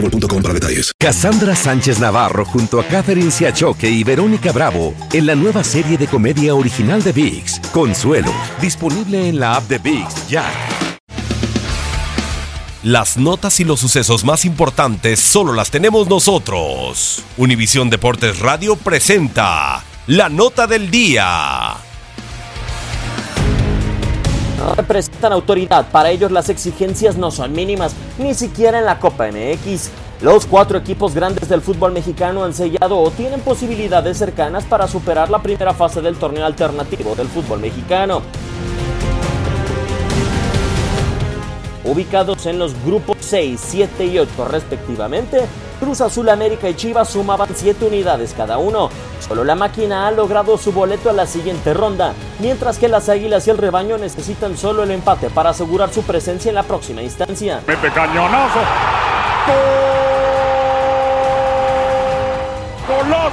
boostmobile.com Sánchez Navarro junto a Catherine Siachoque y Verónica Bravo en la nueva serie de comedia original de VIX, Consuelo, disponible en la app de VIX ya. Las notas y los sucesos más importantes solo las tenemos nosotros. Univisión Deportes Radio presenta la nota del día. Representan autoridad, para ellos las exigencias no son mínimas, ni siquiera en la Copa MX. Los cuatro equipos grandes del fútbol mexicano han sellado o tienen posibilidades cercanas para superar la primera fase del torneo alternativo del fútbol mexicano. Ubicados en los grupos 6, 7 y 8 respectivamente, Cruz Azul América y Chivas sumaban 7 unidades cada uno. Solo la máquina ha logrado su boleto a la siguiente ronda, mientras que las Águilas y el rebaño necesitan solo el empate para asegurar su presencia en la próxima instancia. Mete cañonazo.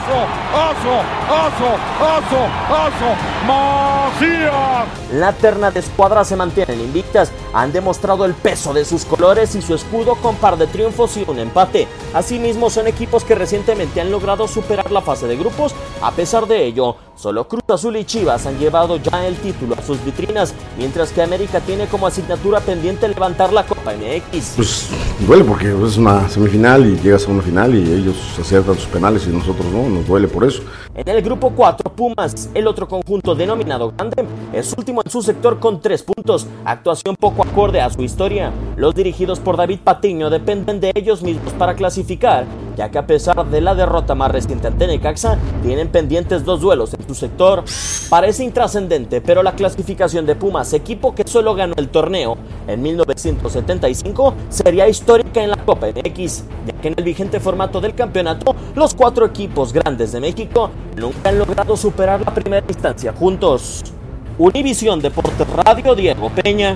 ¡Aso! ¡Aso! ¡Aso! ¡Aso! ¡Macías! La terna de escuadras se mantienen invictas, han demostrado el peso de sus colores y su escudo con par de triunfos y un empate. Asimismo, son equipos que recientemente han logrado superar la fase de grupos. A pesar de ello, solo Cruz Azul y Chivas han llevado ya el título a sus vitrinas, mientras que América tiene como asignatura pendiente levantar la Copa MX. Pues duele porque es una semifinal y llegas a una final y ellos aciertan sus penales y nosotros no, nos duele por eso. En el grupo 4, Pumas, el otro conjunto denominado Grande, es último en su sector con 3 puntos, actuación poco acorde a su historia. Los dirigidos por David Patiño dependen de ellos mismos para clasificar, ya que a pesar de la derrota más reciente ante Necaxa, tienen pendientes dos duelos en su sector. Parece intrascendente, pero la clasificación de Pumas, equipo que solo ganó el torneo en 1975, sería histórica en la Copa MX, ya que en el vigente formato del campeonato, los cuatro equipos grandes de México nunca han logrado superar la primera instancia juntos. Univisión Deportes Radio Diego Peña.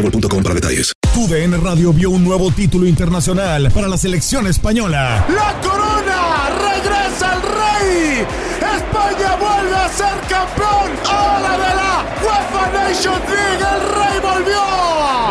boostmobile.com para detalles. TUDN Radio vio un nuevo título internacional para la selección española. ¡La corona! ¡Regresa el rey! ¡España vuelve a ser campeón! ¡Ahora de la UEFA Nations League! ¡El rey volvió!